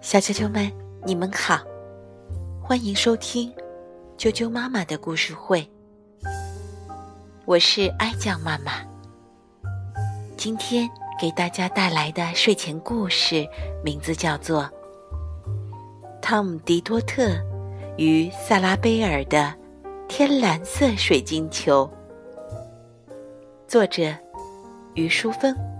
小啾啾们，你们好，欢迎收听啾啾妈妈的故事会。我是哀酱妈妈，今天给大家带来的睡前故事名字叫做《汤姆·迪多特与萨拉贝尔的天蓝色水晶球》，作者于淑芬。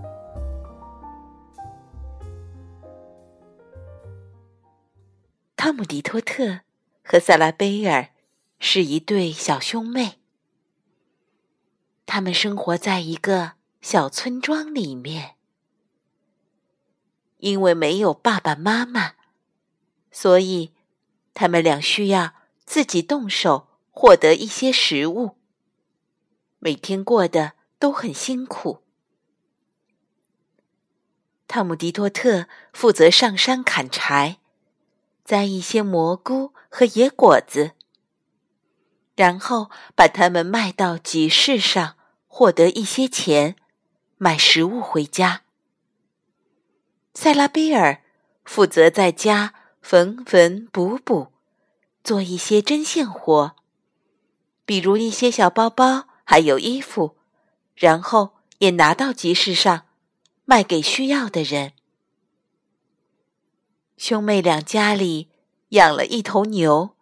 汤姆·迪托特和萨拉贝尔是一对小兄妹，他们生活在一个小村庄里面。因为没有爸爸妈妈，所以他们俩需要自己动手获得一些食物，每天过得都很辛苦。汤姆·迪托特负责上山砍柴。摘一些蘑菇和野果子，然后把它们卖到集市上，获得一些钱，买食物回家。塞拉贝尔负责在家缝缝补补，做一些针线活，比如一些小包包，还有衣服，然后也拿到集市上，卖给需要的人。兄妹俩家里养了一头牛。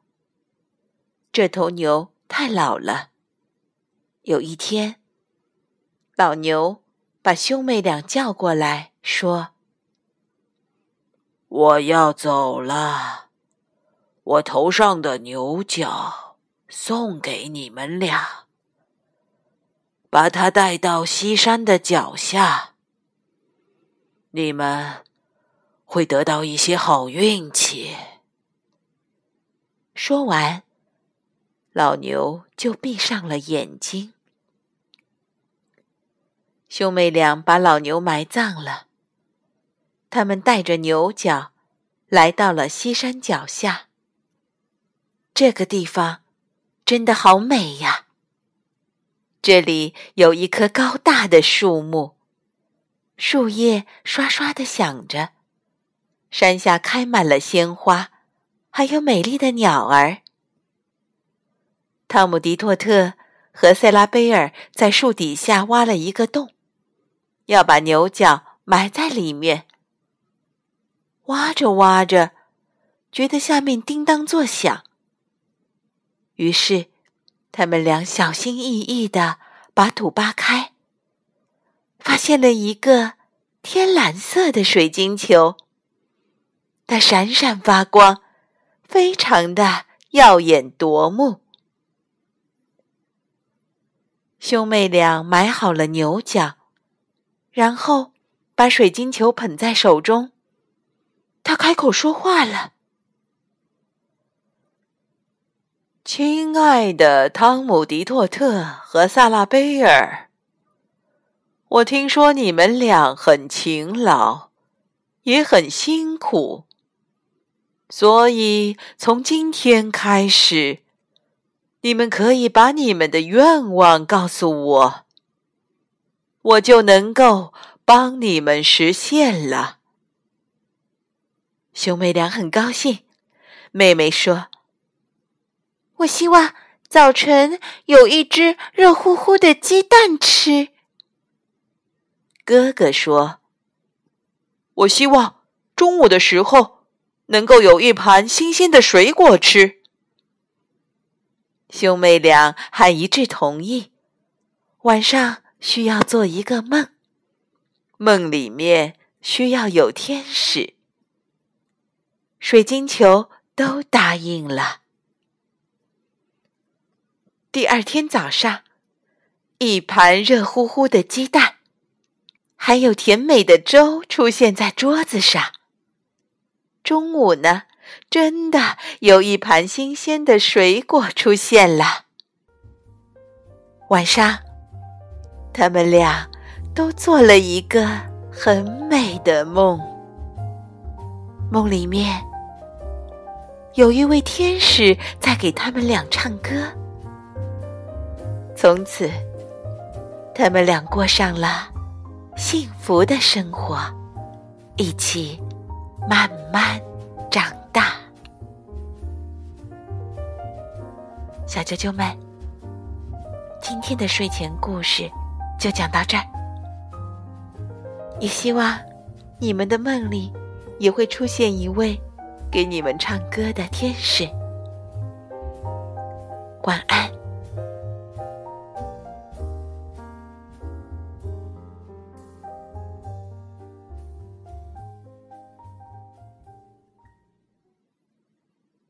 这头牛太老了。有一天，老牛把兄妹俩叫过来说：“我要走了，我头上的牛角送给你们俩，把它带到西山的脚下，你们。”会得到一些好运气。说完，老牛就闭上了眼睛。兄妹俩把老牛埋葬了。他们带着牛角来到了西山脚下。这个地方真的好美呀！这里有一棵高大的树木，树叶刷刷的响着。山下开满了鲜花，还有美丽的鸟儿。汤姆·迪托特和塞拉贝尔在树底下挖了一个洞，要把牛角埋在里面。挖着挖着，觉得下面叮当作响，于是他们俩小心翼翼的把土扒开，发现了一个天蓝色的水晶球。它闪闪发光，非常的耀眼夺目。兄妹俩买好了牛角，然后把水晶球捧在手中。他开口说话了：“亲爱的汤姆·迪托特和萨拉贝尔，我听说你们俩很勤劳，也很辛苦。”所以，从今天开始，你们可以把你们的愿望告诉我，我就能够帮你们实现了。兄妹俩很高兴。妹妹说：“我希望早晨有一只热乎乎的鸡蛋吃。”哥哥说：“我希望中午的时候。”能够有一盘新鲜的水果吃，兄妹俩还一致同意。晚上需要做一个梦，梦里面需要有天使。水晶球都答应了。第二天早上，一盘热乎乎的鸡蛋，还有甜美的粥出现在桌子上。中午呢，真的有一盘新鲜的水果出现了。晚上，他们俩都做了一个很美的梦。梦里面有一位天使在给他们俩唱歌。从此，他们俩过上了幸福的生活，一起。慢慢长大。小啾啾们，今天的睡前故事就讲到这儿。也希望你们的梦里也会出现一位给你们唱歌的天使。晚安。